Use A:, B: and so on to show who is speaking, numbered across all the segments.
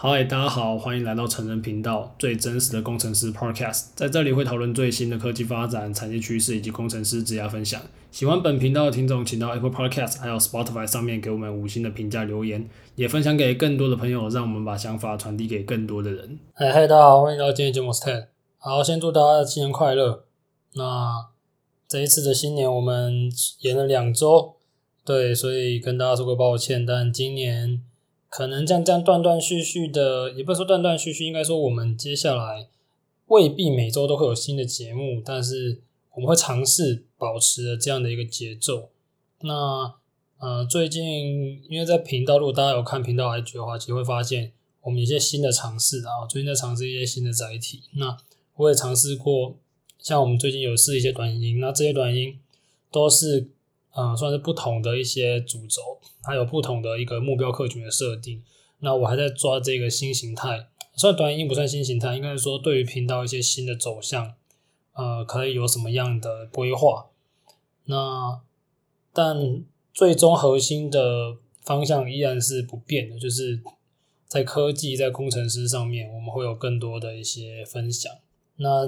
A: 嗨，大家好，欢迎来到成人频道最真实的工程师 Podcast，在这里会讨论最新的科技发展、产业趋势以及工程师职业分享。喜欢本频道的听众，请到 Apple Podcast 还有 Spotify 上面给我们五星的评价留言，也分享给更多的朋友，让我们把想法传递给更多的人。
B: 嗨嗨，大家好，欢迎来到今天节目 s t a n。好，先祝大家新年快乐。那这一次的新年我们延了两周，对，所以跟大家说个抱歉，但今年。可能这样这样断断续续的，也不是说断断续续，应该说我们接下来未必每周都会有新的节目，但是我们会尝试保持这样的一个节奏。那呃，最近因为在频道，如果大家有看频道 IG 的话，其实会发现我们一些新的尝试啊，最近在尝试一些新的载体。那我也尝试过，像我们最近有试一些短音，那这些短音都是。嗯，算是不同的一些主轴，还有不同的一个目标客群的设定。那我还在抓这个新形态，虽然短影音不算新形态，应该是说对于频道一些新的走向，呃，可以有什么样的规划？那但最终核心的方向依然是不变的，就是在科技、在工程师上面，我们会有更多的一些分享。那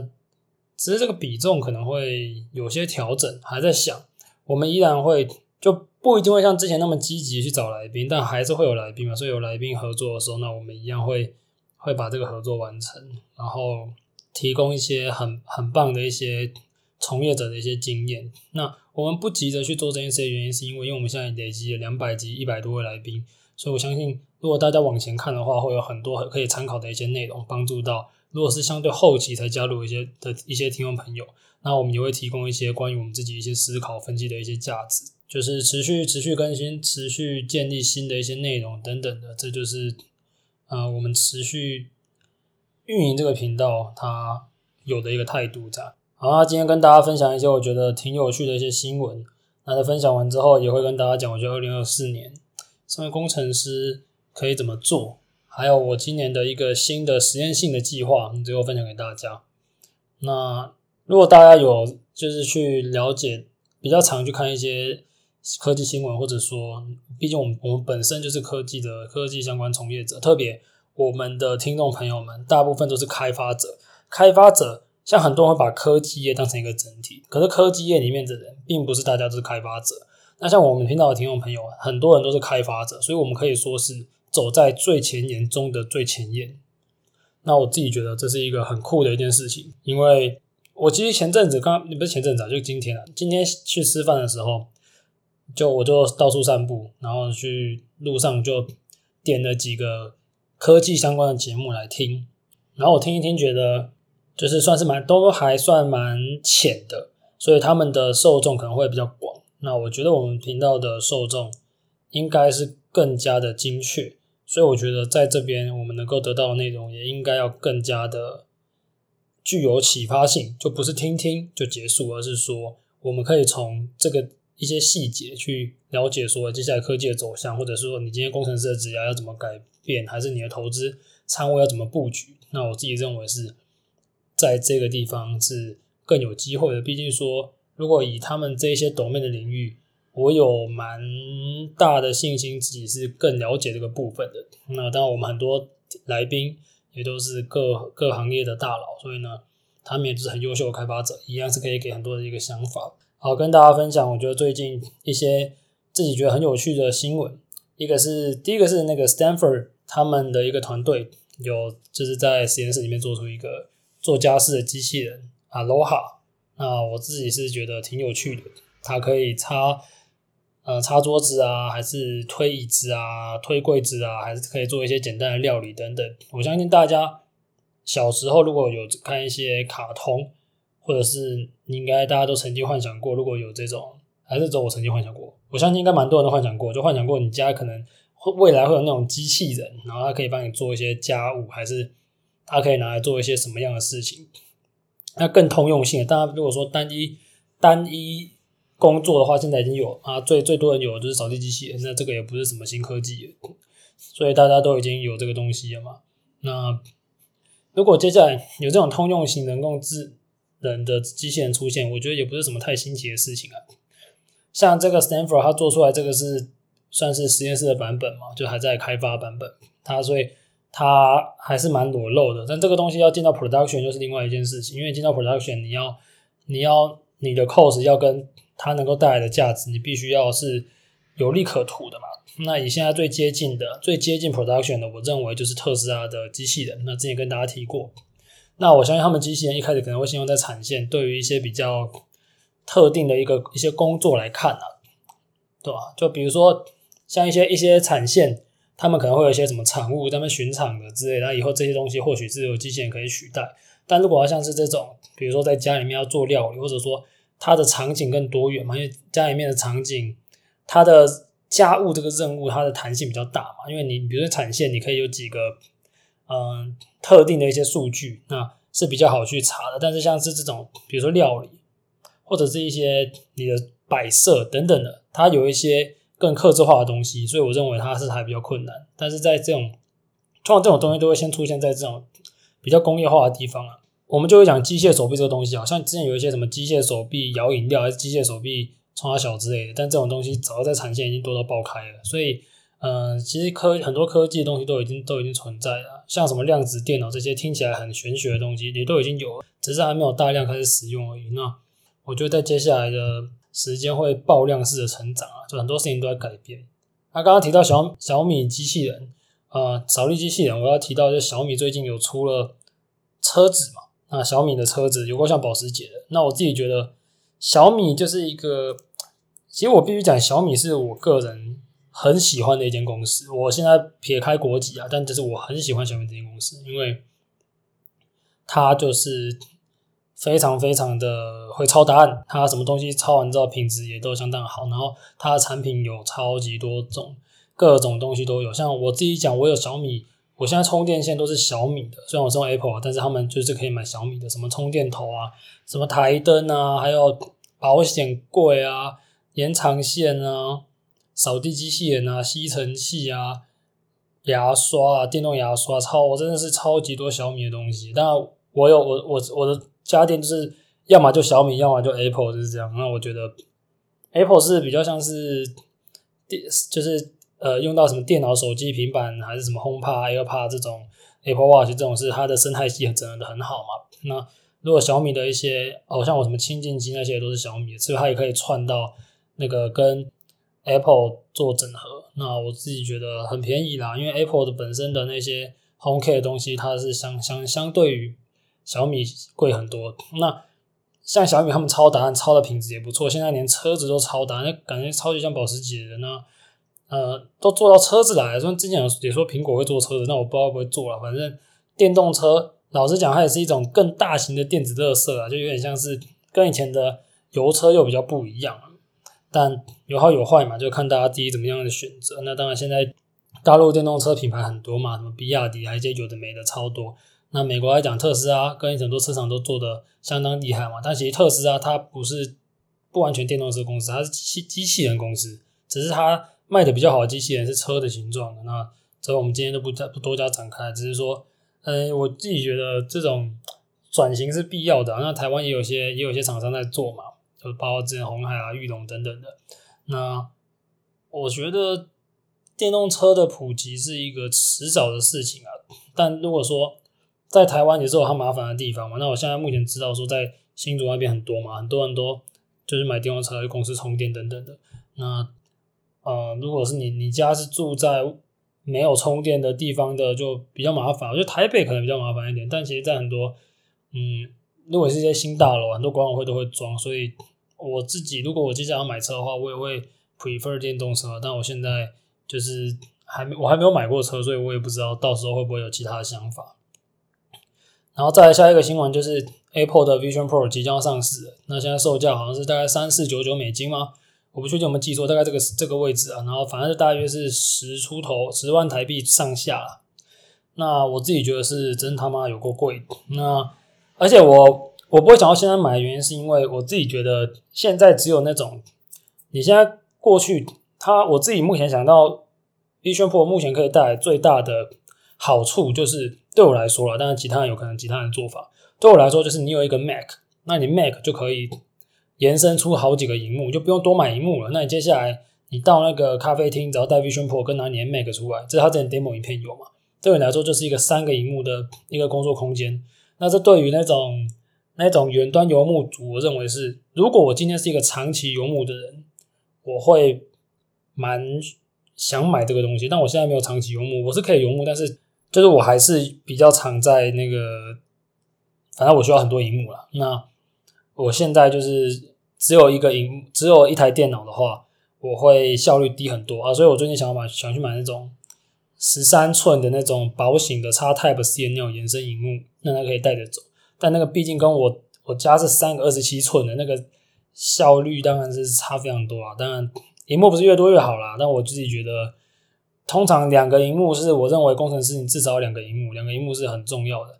B: 只是这个比重可能会有些调整，还在想。我们依然会就不一定会像之前那么积极去找来宾，但还是会有来宾嘛。所以有来宾合作的时候，那我们一样会会把这个合作完成，然后提供一些很很棒的一些从业者的一些经验。那我们不急着去做这件事的原因，是因为因为我们现在累积了两百级一百多位来宾，所以我相信如果大家往前看的话，会有很多可以参考的一些内容，帮助到如果是相对后期才加入一些的一些听众朋友。那我们也会提供一些关于我们自己一些思考分析的一些价值，就是持续持续更新、持续建立新的一些内容等等的，这就是呃我们持续运营这个频道它有的一个态度在。好，那今天跟大家分享一些我觉得挺有趣的一些新闻。那在分享完之后，也会跟大家讲，我觉得二零二四年身为工程师可以怎么做，还有我今年的一个新的实验性的计划，最后分享给大家。那。如果大家有就是去了解，比较常去看一些科技新闻，或者说，毕竟我们我们本身就是科技的科技相关从业者，特别我们的听众朋友们，大部分都是开发者。开发者像很多人会把科技业当成一个整体，可是科技业里面的人，并不是大家都是开发者。那像我们频道的听众朋友，很多人都是开发者，所以我们可以说是走在最前沿中的最前沿。那我自己觉得这是一个很酷的一件事情，因为。我其实前阵子刚，不是前阵子啊，就今天啊，今天去吃饭的时候，就我就到处散步，然后去路上就点了几个科技相关的节目来听，然后我听一听，觉得就是算是蛮都还算蛮浅的，所以他们的受众可能会比较广。那我觉得我们频道的受众应该是更加的精确，所以我觉得在这边我们能够得到的内容也应该要更加的。具有启发性，就不是听听就结束，而是说我们可以从这个一些细节去了解，说接下来科技的走向，或者是说你今天工程师的职业要怎么改变，还是你的投资仓位要怎么布局。那我自己认为是在这个地方是更有机会的。毕竟说，如果以他们这一些 domain 的领域，我有蛮大的信心自己是更了解这个部分的。那当然，我们很多来宾。也都是各各行业的大佬，所以呢，他们也是很优秀的开发者，一样是可以给很多的一个想法。好，跟大家分享，我觉得最近一些自己觉得很有趣的新闻。一个是第一个是那个 Stanford 他们的一个团队有就是在实验室里面做出一个做家事的机器人 Aloha，那我自己是觉得挺有趣的，它可以擦。呃，擦桌子啊，还是推椅子啊，推柜子啊，还是可以做一些简单的料理等等。我相信大家小时候如果有看一些卡通，或者是你应该大家都曾经幻想过，如果有这种，还是只有我曾经幻想过。我相信应该蛮多人都幻想过，就幻想过你家可能会未来会有那种机器人，然后它可以帮你做一些家务，还是它可以拿来做一些什么样的事情。那更通用性的，当然如果说单一单一。工作的话，现在已经有啊，最最多人有的就是扫地机器人，那这个也不是什么新科技，所以大家都已经有这个东西了嘛。那如果接下来有这种通用型人工智能的机器人出现，我觉得也不是什么太新奇的事情啊。像这个 Stanford 它做出来这个是算是实验室的版本嘛，就还在开发版本，它所以它还是蛮裸露的。但这个东西要进到 production 又是另外一件事情，因为进到 production，你要你要你的 cost 要跟它能够带来的价值，你必须要是有利可图的嘛。那以现在最接近的、最接近 production 的，我认为就是特斯拉的机器人。那之前跟大家提过，那我相信他们机器人一开始可能会先用在产线，对于一些比较特定的一个一些工作来看啊，对吧？就比如说像一些一些产线，他们可能会有一些什么产物他们巡场的之类的，那以后这些东西或许是有机器人可以取代。但如果要像是这种，比如说在家里面要做料理，或者说它的场景更多元嘛，因为家里面的场景，它的家务这个任务，它的弹性比较大嘛，因为你比如说产线，你可以有几个嗯、特定的一些数据，那是比较好去查的。但是像是这种，比如说料理，或者是一些你的摆设等等的，它有一些更克制化的东西，所以我认为它是还比较困难。但是在这种通常这种东西都会先出现在这种比较工业化的地方啊，我们就会讲机械手臂这个东西啊，像之前有一些什么机械手臂摇饮料，还是机械手臂。从小之类的，但这种东西早在产线已经多到爆开了，所以，嗯、其实科很多科技的东西都已经都已经存在了，像什么量子电脑这些听起来很玄学的东西，也都已经有，只是还没有大量开始使用而已。那我觉得在接下来的时间会爆量式的成长啊，就很多事情都在改变。那刚刚提到小小米机器人，呃，扫地机器人，我要提到就小米最近有出了车子嘛，那小米的车子有够像保时捷的，那我自己觉得小米就是一个。其实我必须讲，小米是我个人很喜欢的一间公司。我现在撇开国籍啊，但就是我很喜欢小米这间公司，因为它就是非常非常的会抄答案，它什么东西抄完之后品质也都相当好，然后它的产品有超级多种，各种东西都有。像我自己讲，我有小米，我现在充电线都是小米的，虽然我是用 Apple，但是他们就是可以买小米的，什么充电头啊，什么台灯啊，还有保险柜啊。延长线啊，扫地机器人啊，吸尘器啊，牙刷啊，电动牙刷，超我真的是超级多小米的东西。但，我有我我我的家电就是要么就小米，要么就 Apple，就是这样。那我觉得 Apple 是比较像是电，就是呃用到什么电脑、手机、平板还是什么 HomePod、AirPod 这种 Apple Watch 这种是它的生态系整合的很好嘛。那如果小米的一些，哦像我什么清净机那些都是小米，所以它也可以串到。那个跟 Apple 做整合，那我自己觉得很便宜啦，因为 Apple 的本身的那些 HomeKit 的东西，它是相相相对于小米贵很多。那像小米他们抄答案抄的品质也不错，现在连车子都抄答案，感觉超级像保时捷的呢。呃，都做到车子来了，说之前也说苹果会做车子，那我不知道会不会做了。反正电动车，老实讲，它也是一种更大型的电子垃圾啊，就有点像是跟以前的油车又比较不一样。但有好有坏嘛，就看大家自己怎么样的选择。那当然，现在大陆电动车品牌很多嘛，什么比亚迪，还有一些有的没的超多。那美国来讲，特斯拉跟很多车厂都做得相当厉害嘛。但其实特斯拉它不是不完全电动车公司，它是机机器人公司，只是它卖的比较好的机器人是车的形状的。那这我们今天都不不多加展开，只是说，嗯，我自己觉得这种转型是必要的。那台湾也有些也有些厂商在做嘛。就包括之前红海啊、裕隆等等的，那我觉得电动车的普及是一个迟早的事情啊。但如果说在台湾也是有它麻烦的地方嘛，那我现在目前知道说在新竹那边很多嘛，很多人都就是买电动车去公司充电等等的。那呃，如果是你你家是住在没有充电的地方的，就比较麻烦。我觉得台北可能比较麻烦一点，但其实在很多嗯，如果是一些新大楼，很多管委会都会装，所以。我自己如果我接下来要买车的话，我也会 prefer 电动车。但我现在就是还没，我还没有买过车，所以我也不知道到时候会不会有其他的想法。然后再来下一个新闻就是 Apple 的 Vision Pro 即将上市，那现在售价好像是大概三四九九美金吗？我不确定有没有记错，大概这个这个位置啊。然后反正就大约是十出头，十万台币上下。那我自己觉得是真他妈有够贵。那而且我。我不会想到现在买的原因，是因为我自己觉得现在只有那种，你现在过去，它我自己目前想到，Vision Pro 目前可以带来最大的好处就是对我来说了，当然其他人有可能其他人做法，对我来说就是你有一个 Mac，那你 Mac 就可以延伸出好几个荧幕，就不用多买荧幕了。那你接下来你到那个咖啡厅，只要带 Vision Pro 跟拿你的 Mac 出来，这是他之前 demo 影片有嘛？对你来说就是一个三个荧幕的一个工作空间。那这对于那种那种远端游牧族，我认为是，如果我今天是一个长期游牧的人，我会蛮想买这个东西。但我现在没有长期游牧，我是可以游牧，但是就是我还是比较常在那个，反正我需要很多荧幕了。那我现在就是只有一个荧，只有一台电脑的话，我会效率低很多啊。所以我最近想要买，想去买那种。十三寸的那种薄型的插 Type C 的那种延伸荧幕，那它可以带着走。但那个毕竟跟我我家是三个二十七寸的，那个效率当然是差非常多啊。当然，荧幕不是越多越好啦。但我自己觉得，通常两个荧幕是我认为工程师你至少两个荧幕，两个荧幕是很重要的。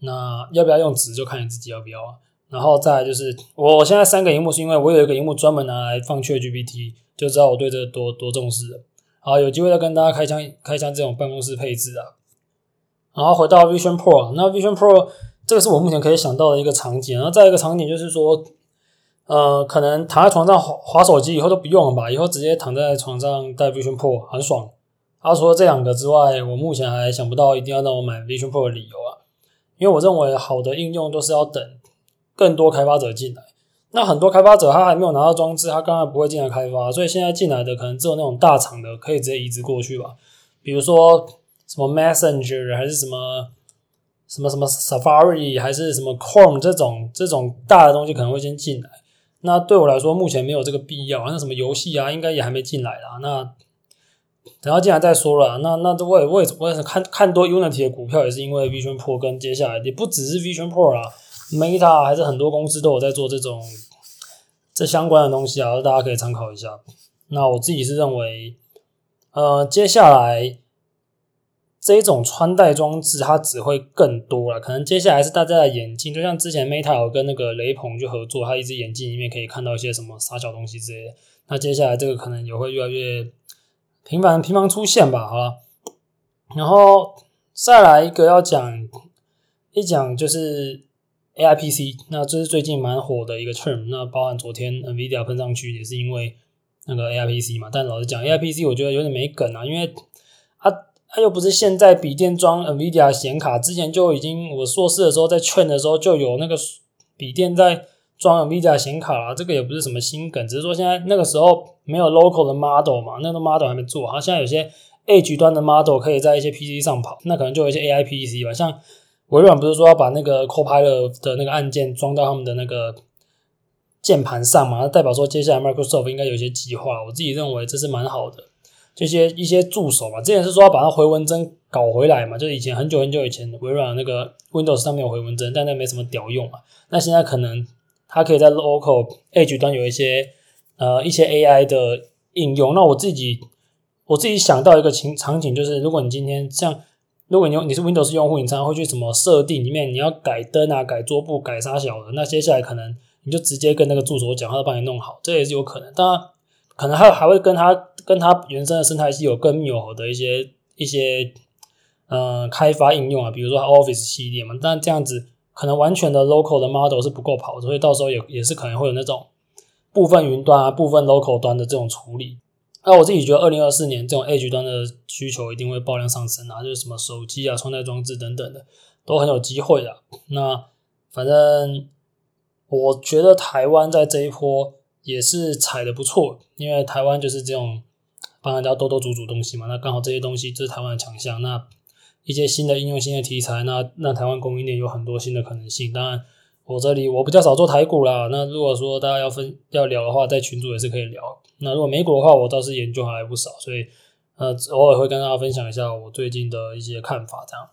B: 那要不要用纸就看你自己要不要啊。然后再就是，我现在三个荧幕是因为我有一个荧幕专门拿来放 ChatGPT，就知道我对这个多多重视了。好，有机会再跟大家开箱开箱这种办公室配置啊。然后回到 Vision Pro，那 Vision Pro 这个是我目前可以想到的一个场景。然后再一个场景就是说，呃，可能躺在床上滑滑手机以后都不用了吧，以后直接躺在床上戴 Vision Pro 很爽。啊，除了这两个之外，我目前还想不到一定要让我买 Vision Pro 的理由啊。因为我认为好的应用都是要等更多开发者进来。那很多开发者他还没有拿到装置，他当然不会进来开发，所以现在进来的可能只有那种大厂的可以直接移植过去吧。比如说什么 Messenger 还是什么什么什么 Safari 还是什么 Chrome 这种这种大的东西可能会先进来。那对我来说目前没有这个必要。那什么游戏啊，应该也还没进来啦。那等到进来再说了。那那我也我也我也是看看多 Unity 的股票，也是因为 Vision Pro 跟接下来也不只是 Vision Pro 啦。Meta 还是很多公司都有在做这种这相关的东西啊，大家可以参考一下。那我自己是认为，呃，接下来这种穿戴装置它只会更多了。可能接下来是大家的眼镜，就像之前 Meta 有跟那个雷朋去合作，它一只眼镜里面可以看到一些什么傻小东西之类的。那接下来这个可能也会越来越频繁频繁出现吧，好了。然后再来一个要讲一讲就是。AIPC，那这是最近蛮火的一个 term，那包含昨天 NVIDIA 喷上去也是因为那个 AIPC 嘛。但老实讲，AIPC 我觉得有点没梗啊，因为它它又不是现在笔电装 NVIDIA 显卡，之前就已经我硕士的时候在劝的时候就有那个笔电在装 NVIDIA 显卡了，这个也不是什么新梗，只是说现在那个时候没有 local 的 model 嘛，那个 model 还没做，好像，现在有些 Edge 端的 model 可以在一些 PC 上跑，那可能就有一些 AIPC 吧，像。微软不是说要把那个 Copilot 的那个按键装到他们的那个键盘上嘛？那代表说接下来 Microsoft 应该有一些计划。我自己认为这是蛮好的，这些一些助手嘛，之前是说要把它回文针搞回来嘛，就是以前很久很久以前微软那个 Windows 上面有回文针，但那没什么屌用嘛。那现在可能它可以在 Local Edge 端有一些呃一些 AI 的应用。那我自己我自己想到一个情场景，就是如果你今天像。如果你用你是 Windows 用户，你常常会去什么设定里面，你要改灯啊、改桌布、改啥小的，那接下来可能你就直接跟那个助手讲，他帮你弄好，这也是有可能。当然，可能还还会跟他跟他原生的生态系有更密合的一些一些呃开发应用啊，比如说 Office 系列嘛。但这样子可能完全的 local 的 model 是不够跑的，所以到时候也也是可能会有那种部分云端啊、部分 local 端的这种处理。那我自己觉得，二零二四年这种 Edge 端的需求一定会爆量上升啊，就是什么手机啊、穿戴装置等等的，都很有机会的。那反正我觉得台湾在这一波也是踩的不错，因为台湾就是这种帮人家多多组组东西嘛。那刚好这些东西就是台湾的强项。那一些新的应用、新的题材，那那台湾供应链有很多新的可能性。当然，我这里我比较少做台股啦。那如果说大家要分要聊的话，在群组也是可以聊。那如果美股的话，我倒是研究还不少，所以呃偶尔会跟大家分享一下我最近的一些看法，这样。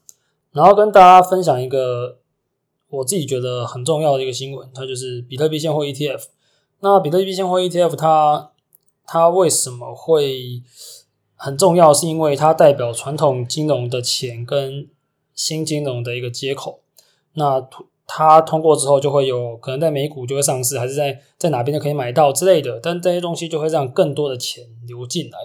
B: 然后跟大家分享一个我自己觉得很重要的一个新闻，它就是比特币现货 ETF。那比特币现货 ETF 它它为什么会很重要？是因为它代表传统金融的钱跟新金融的一个接口。那它通过之后，就会有可能在美股就会上市，还是在在哪边就可以买到之类的。但这些东西就会让更多的钱流进来。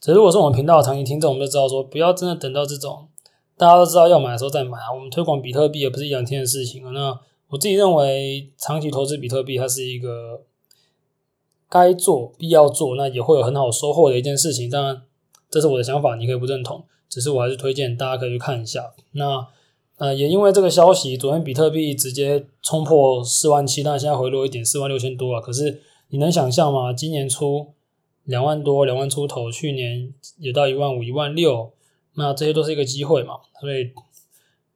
B: 只是如果是我们频道的长期听众，我们就知道说，不要真的等到这种大家都知道要买的时候再买啊。我们推广比特币也不是一两天的事情啊。那我自己认为，长期投资比特币它是一个该做、必要做，那也会有很好收获的一件事情。当然，这是我的想法，你可以不认同。只是我还是推荐大家可以去看一下。那呃，也因为这个消息，昨天比特币直接冲破四万七，但现在回落一点，四万六千多啊。可是你能想象吗？今年初两万多，两万出头，去年也到一万五、一万六，那这些都是一个机会嘛。所以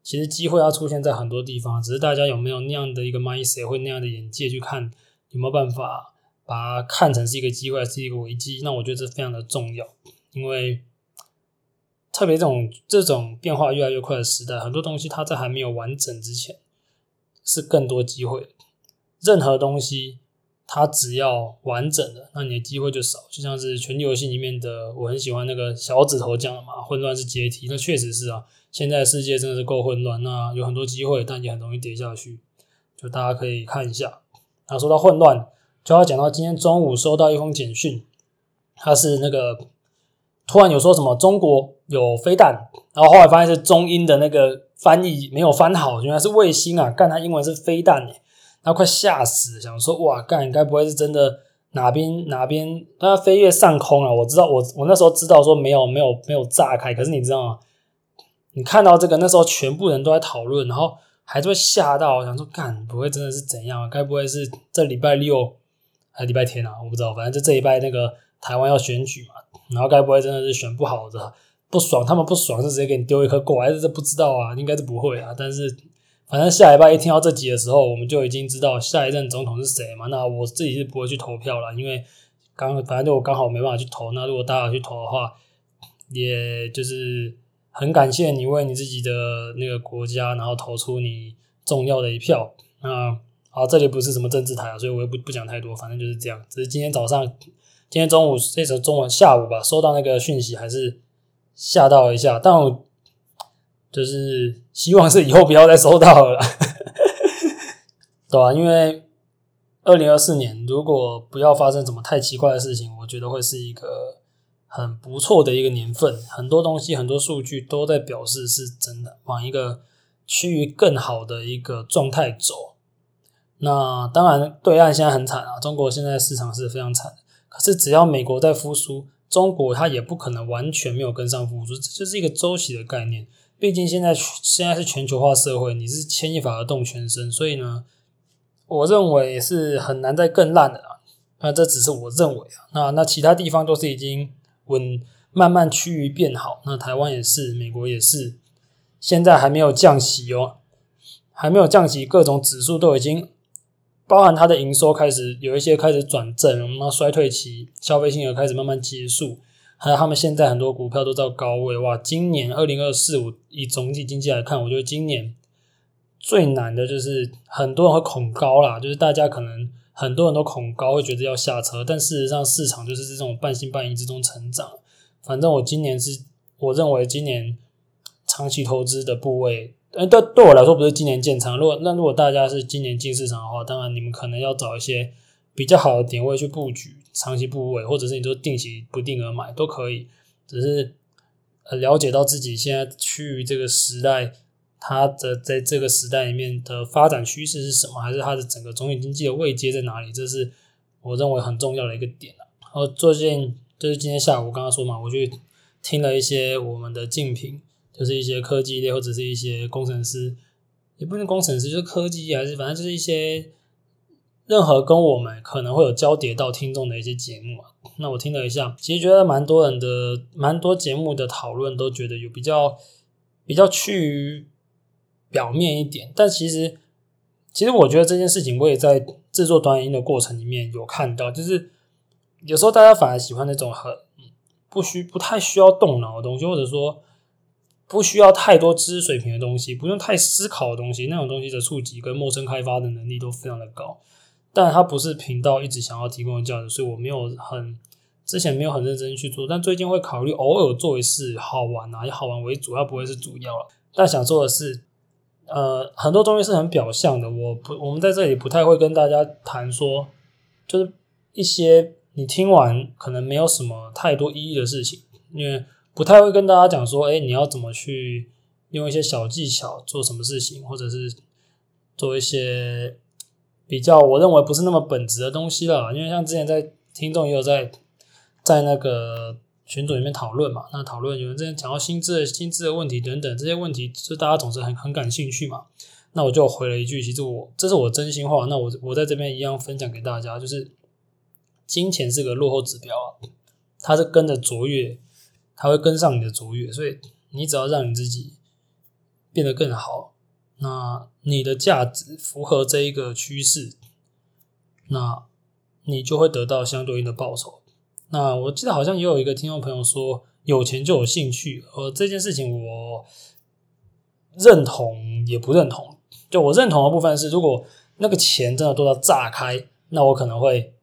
B: 其实机会要出现在很多地方，只是大家有没有那样的一个 mindset，会那样的眼界去看，有没有办法把它看成是一个机会，是一个危机？那我觉得这非常的重要，因为。特别这种这种变化越来越快的时代，很多东西它在还没有完整之前，是更多机会。任何东西它只要完整的，那你的机会就少。就像是权力游戏里面的，我很喜欢那个小指头讲的嘛，混乱是阶梯。那确实是啊，现在世界真的是够混乱，那有很多机会，但也很容易跌下去。就大家可以看一下。那说到混乱，就要讲到今天中午收到一封简讯，它是那个。突然有说什么中国有飞弹，然后后来发现是中英的那个翻译没有翻好，原来是卫星啊！干，他英文是飞弹诶，然后快吓死，想说哇干，该不会是真的哪边哪边它飞越上空了？我知道我我那时候知道说没有没有没有炸开，可是你知道吗？你看到这个那时候全部人都在讨论，然后还是会吓到，想说干不会真的是怎样？该不会是这礼拜六还礼拜天啊？我不知道，反正就这一拜那个台湾要选举嘛。然后该不会真的是选不好的，不爽，他们不爽是直接给你丢一颗过来，还是这不知道啊？应该是不会啊。但是反正下礼拜一听到这集的时候，我们就已经知道下一任总统是谁嘛。那我自己是不会去投票了，因为刚反正就我刚好没办法去投。那如果大家去投的话，也就是很感谢你为你自己的那个国家，然后投出你重要的一票。那好，这里不是什么政治台啊，所以我也不不讲太多，反正就是这样。只是今天早上。今天中午，这时候中午下午吧，收到那个讯息，还是吓到一下。但我就是希望是以后不要再收到了，对吧？因为二零二四年如果不要发生什么太奇怪的事情，我觉得会是一个很不错的一个年份。很多东西、很多数据都在表示是真的，往一个趋于更好的一个状态走。那当然，对岸现在很惨啊，中国现在市场是非常惨。可是，只要美国在复苏，中国它也不可能完全没有跟上复苏，这就是一个周期的概念。毕竟现在现在是全球化社会，你是牵一发而动全身，所以呢，我认为是很难再更烂的啦。那这只是我认为啊，那那其他地方都是已经稳慢慢趋于变好，那台湾也是，美国也是，现在还没有降息哦，还没有降息，各种指数都已经。包含它的营收开始有一些开始转正，然后衰退期消费性也开始慢慢结束，还有他们现在很多股票都在高位哇！今年二零二四，我以总体经济来看，我觉得今年最难的就是很多人会恐高啦，就是大家可能很多人都恐高，会觉得要下车，但事实上市场就是这种半信半疑之中成长。反正我今年是我认为今年长期投资的部位。呃，对对我来说不是今年建仓。如果那如果大家是今年进市场的话，当然你们可能要找一些比较好的点位去布局长期部位，或者是你说定期不定额买都可以。只是呃了解到自己现在趋于这个时代，它的在这个时代里面的发展趋势是什么，还是它的整个总体经济的位阶在哪里？这是我认为很重要的一个点。然后最近就是今天下午刚刚说嘛，我去听了一些我们的竞品。就是一些科技类或者是一些工程师，也不是工程师，就是科技还是反正就是一些任何跟我们可能会有交叠到听众的一些节目。那我听了一下，其实觉得蛮多人的蛮多节目的讨论都觉得有比较比较趋于表面一点，但其实其实我觉得这件事情我也在制作短音的过程里面有看到，就是有时候大家反而喜欢那种很不需不太需要动脑的东西，或者说。不需要太多知识水平的东西，不用太思考的东西，那种东西的触及跟陌生开发的能力都非常的高。但它不是频道一直想要提供的价值，所以我没有很之前没有很认真去做，但最近会考虑偶尔做一次好玩啊，以好玩为主，要不会是主要了。但想说的是，呃，很多东西是很表象的，我不我们在这里不太会跟大家谈说，就是一些你听完可能没有什么太多意义的事情，因为。不太会跟大家讲说，哎，你要怎么去用一些小技巧做什么事情，或者是做一些比较我认为不是那么本质的东西了。因为像之前在听众也有在在那个群组里面讨论嘛。那讨论有人之前讲到薪资的薪资的问题等等这些问题，就大家总是很很感兴趣嘛。那我就回了一句，其实我这是我真心话。那我我在这边一样分享给大家，就是金钱是个落后指标啊，它是跟着卓越，它会跟上你的卓越，所以你只要让你自己变得更好。那你的价值符合这一个趋势，那你就会得到相对应的报酬。那我记得好像也有一个听众朋友说，有钱就有兴趣，呃，这件事情我认同也不认同。就我认同的部分是，如果那个钱真的多到炸开，那我可能会，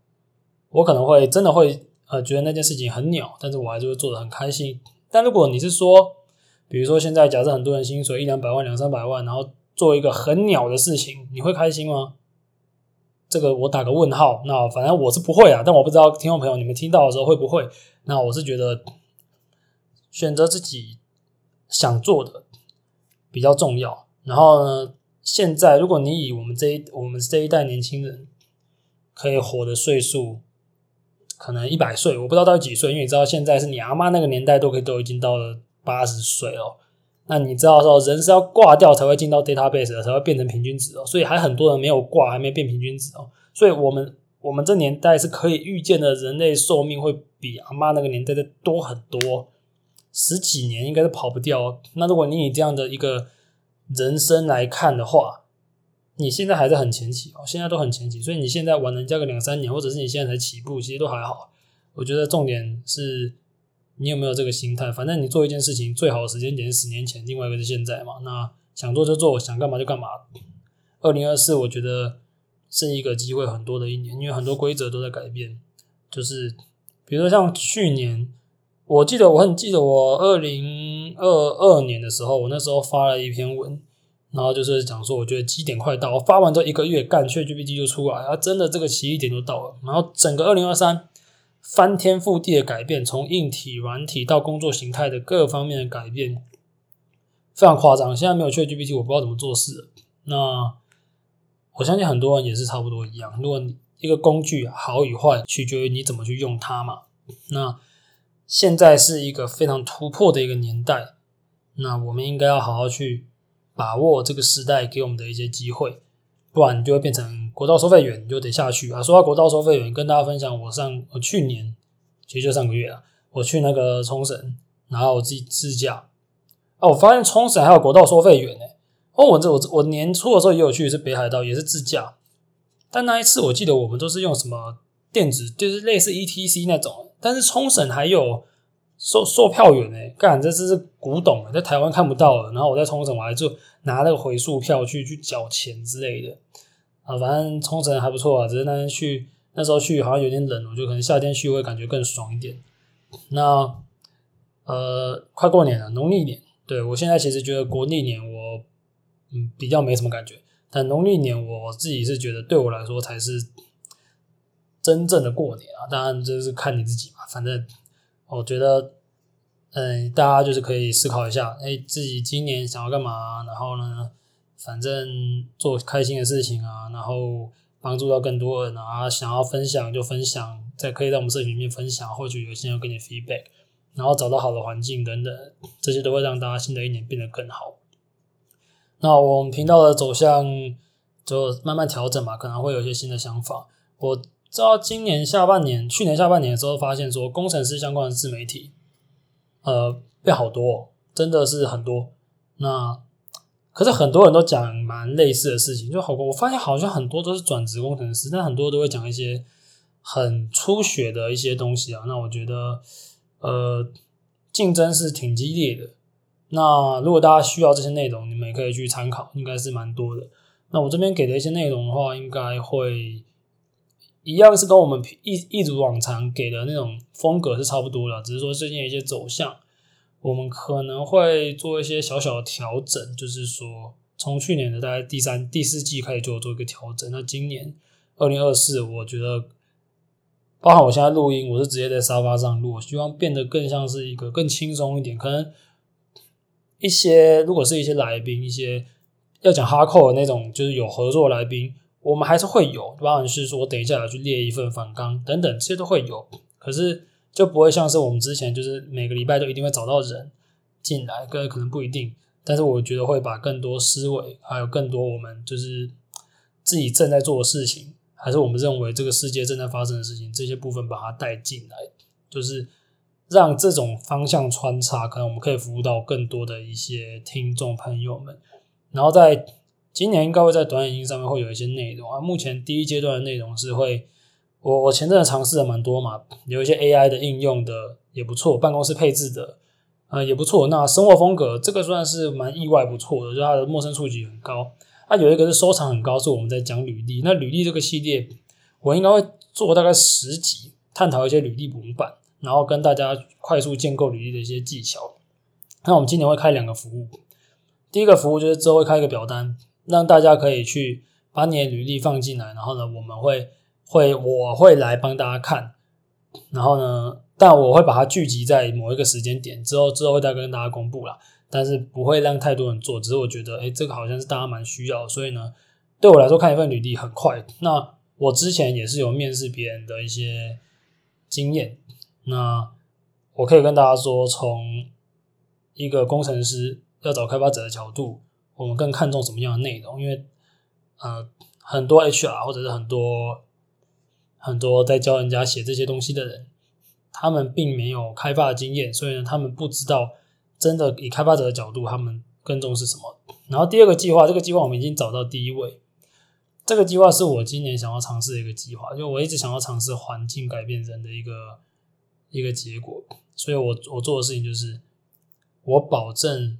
B: 我可能会真的会呃觉得那件事情很鸟，但是我还是会做的很开心。但如果你是说，比如说现在假设很多人薪水一两百万、两三百万，然后做一个很鸟的事情，你会开心吗？这个我打个问号。那反正我是不会啊，但我不知道听众朋友你们听到的时候会不会？那我是觉得选择自己想做的比较重要。然后呢，现在如果你以我们这一我们这一代年轻人可以活的岁数，可能一百岁，我不知道到几岁，因为你知道现在是你阿妈那个年代都可以都已经到了八十岁哦。那你知道说人是要挂掉才会进到 database 的，才会变成平均值哦，所以还很多人没有挂，还没变平均值哦。所以我们我们这年代是可以预见的，人类寿命会比阿妈那个年代的多很多，十几年应该是跑不掉哦。那如果你以这样的一个人生来看的话，你现在还是很前期哦，现在都很前期，所以你现在玩人家个两三年，或者是你现在才起步，其实都还好。我觉得重点是。你有没有这个心态？反正你做一件事情最好的时间点是十年前，另外一个是现在嘛。那想做就做，想干嘛就干嘛。二零二四我觉得是一个机会很多的一年，因为很多规则都在改变。就是比如说像去年，我记得我很记得我二零二二年的时候，我那时候发了一篇文，然后就是讲说我觉得基点快到，我发完之后一个月干，ChatGPT 就出来，啊，真的这个奇异点就到了，然后整个二零二三。翻天覆地的改变，从硬体、软体到工作形态的各方面的改变，非常夸张。现在没有 ChatGPT，我不知道怎么做事。那我相信很多人也是差不多一样。如果你一个工具好与坏，取决于你怎么去用它嘛。那现在是一个非常突破的一个年代，那我们应该要好好去把握这个时代给我们的一些机会，不然你就会变成。国道收费员，你就得下去啊！说到国道收费员，跟大家分享，我上我去年其实就上个月啊，我去那个冲绳，然后我自己自驾啊，我发现冲绳还有国道收费员呢。哦，我这我我年初的时候也有去，是北海道，也是自驾，但那一次我记得我们都是用什么电子，就是类似 ETC 那种，但是冲绳还有售售票员呢，干，这这是古董，在台湾看不到了。然后我在冲绳，我还就拿那个回数票去去缴钱之类的。啊，反正冲绳还不错啊，只是那天去那时候去好像有点冷，我觉得可能夏天去会感觉更爽一点。那呃，快过年了，农历年，对，我现在其实觉得国历年我嗯比较没什么感觉，但农历年我自己是觉得对我来说才是真正的过年啊。当然这是看你自己嘛，反正我觉得嗯，大家就是可以思考一下，哎，自己今年想要干嘛，然后呢，反正做开心的事情啊，然后帮助到更多人啊，想要分享就分享，在可以在我们社群里面分享，或许有些人给你 feedback，然后找到好的环境等等，这些都会让大家新的一年变得更好。那我们频道的走向就慢慢调整嘛，可能会有一些新的想法。我知道今年下半年，去年下半年的时候发现说，工程师相关的自媒体，呃，变好多，真的是很多。那可是很多人都讲蛮类似的事情，就好我发现好像很多都是转职工程师，但很多都会讲一些很初学的一些东西啊。那我觉得，呃，竞争是挺激烈的。那如果大家需要这些内容，你们也可以去参考，应该是蛮多的。那我这边给的一些内容的话，应该会一样是跟我们一一如往常给的那种风格是差不多的，只是说最近有一些走向。我们可能会做一些小小的调整，就是说，从去年的大概第三、第四季开始就做一个调整。那今年二零二四，我觉得，包含我现在录音，我是直接在沙发上录，希望变得更像是一个更轻松一点。可能一些如果是一些来宾，一些要讲哈扣的那种，就是有合作来宾，我们还是会有，包含是说我等一下要去列一份反纲等等，这些都会有。可是就不会像是我们之前就是每个礼拜都一定会找到人进来，个可能不一定，但是我觉得会把更多思维，还有更多我们就是自己正在做的事情，还是我们认为这个世界正在发生的事情，这些部分把它带进来，就是让这种方向穿插，可能我们可以服务到更多的一些听众朋友们，然后在。今年应该会在短影音上面会有一些内容啊。目前第一阶段的内容是会，我我前阵子尝试了蛮多嘛，有一些 AI 的应用的也不错，办公室配置的呃也不错。那生活风格这个算是蛮意外不错的，就它的陌生触及很高。啊，有一个是收藏很高，是我们在讲履历。那履历这个系列，我应该会做大概十集，探讨一些履历模板，然后跟大家快速建构履历的一些技巧。那我们今年会开两个服务，第一个服务就是之后会开一个表单。让大家可以去把你的履历放进来，然后呢，我们会会我会来帮大家看，然后呢，但我会把它聚集在某一个时间点之后，之后会再跟大家公布啦，但是不会让太多人做，只是我觉得，诶，这个好像是大家蛮需要，所以呢，对我来说看一份履历很快。那我之前也是有面试别人的一些经验，那我可以跟大家说，从一个工程师要找开发者的角度。我们更看重什么样的内容？因为，呃，很多 HR 或者是很多很多在教人家写这些东西的人，他们并没有开发的经验，所以呢，他们不知道真的以开发者的角度，他们更重视什么。然后第二个计划，这个计划我们已经找到第一位，这个计划是我今年想要尝试的一个计划，就我一直想要尝试环境改变人的一个一个结果，所以我我做的事情就是，我保证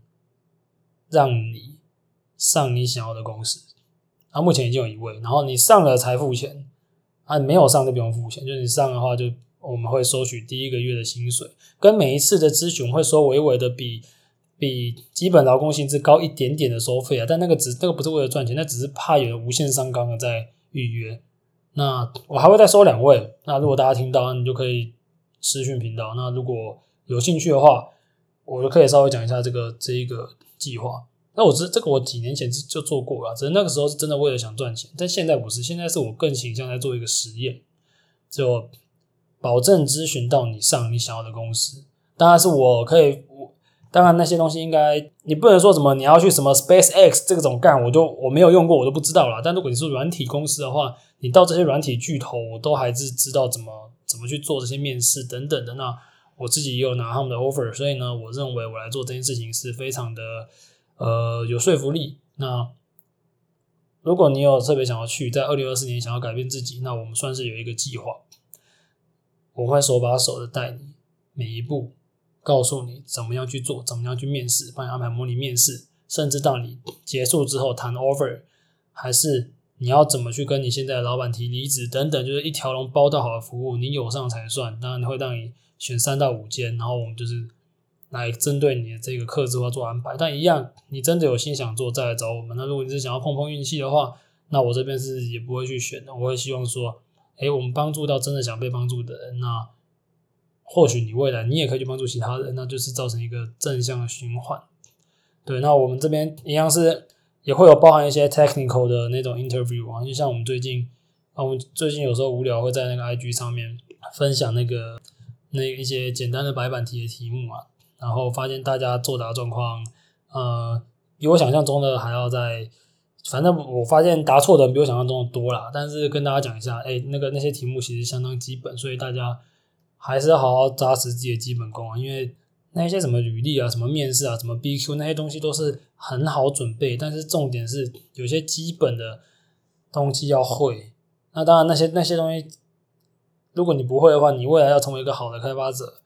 B: 让你。上你想要的公司，啊，目前已经有一位，然后你上了才付钱，啊，没有上就不用付钱，就是你上的话，就我们会收取第一个月的薪水，跟每一次的咨询会收微微的比比基本劳工薪资高一点点的收费啊，但那个只那个不是为了赚钱，那只是怕有无限上纲的在预约。那我还会再收两位，那如果大家听到，你就可以私讯频道。那如果有兴趣的话，我就可以稍微讲一下这个这一个计划。那我知这个我几年前就做过了，只是那个时候是真的为了想赚钱，但现在不是，现在是我更倾向在做一个实验，就保证咨询到你上你想要的公司。当然是我可以，我当然那些东西应该你不能说什么你要去什么 SpaceX 这种干，我就我没有用过，我都不知道啦。但如果你是软体公司的话，你到这些软体巨头，我都还是知道怎么怎么去做这些面试等等的。那我自己也有拿他们的 offer，所以呢，我认为我来做这件事情是非常的。呃，有说服力。那如果你有特别想要去，在二零二四年想要改变自己，那我们算是有一个计划，我会手把手的带你每一步，告诉你怎么样去做，怎么样去面试，帮你安排模拟面试，甚至到你结束之后谈 offer，还是你要怎么去跟你现在的老板提离职等等，就是一条龙包到好的服务，你有上才算。当然会让你选三到五间，然后我们就是。来针对你的这个客制化做安排，但一样，你真的有心想做，再来找我们。那如果你是想要碰碰运气的话，那我这边是也不会去选的。我会希望说，诶，我们帮助到真的想被帮助的人，那或许你未来你也可以去帮助其他人，那就是造成一个正向的循环。对，那我们这边一样是也会有包含一些 technical 的那种 interview 啊，就像我们最近啊，我们最近有时候无聊会在那个 IG 上面分享那个那一些简单的白板题的题目啊。然后发现大家作答状况，呃，比我想象中的还要再，反正我发现答错的人比我想象中的多啦。但是跟大家讲一下，哎，那个那些题目其实相当基本，所以大家还是要好好扎实自己的基本功啊。因为那些什么履历啊、什么面试啊、什么 BQ 那些东西都是很好准备，但是重点是有些基本的东西要会。那当然那些那些东西，如果你不会的话，你未来要成为一个好的开发者。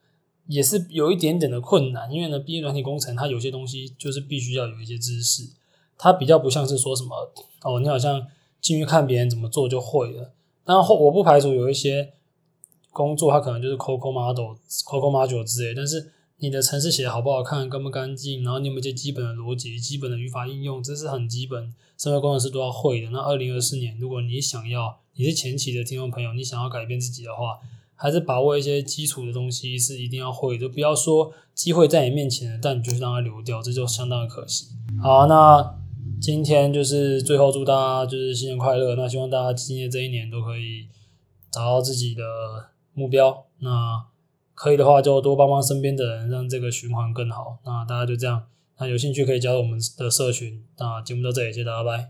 B: 也是有一点点的困难，因为呢，毕竟软体工程它有些东西就是必须要有一些知识，它比较不像是说什么哦，你好像进去看别人怎么做就会了。然后我不排除有一些工作它可能就是 COCO model、COCO module 之类，但是你的程式写的好不好看、干不干净，然后你有没有一些基本的逻辑、基本的语法应用，这是很基本，身为工程师都要会的。那二零二四年，如果你想要，你是前期的听众朋友，你想要改变自己的话。还是把握一些基础的东西是一定要会的，不要说机会在你面前了，但你就是让它流掉，这就相当的可惜。好，那今天就是最后祝大家就是新年快乐。那希望大家今年这一年都可以找到自己的目标，那可以的话就多帮帮身边的人，让这个循环更好。那大家就这样，那有兴趣可以加入我们的社群。那节目到这里，谢谢大家，拜。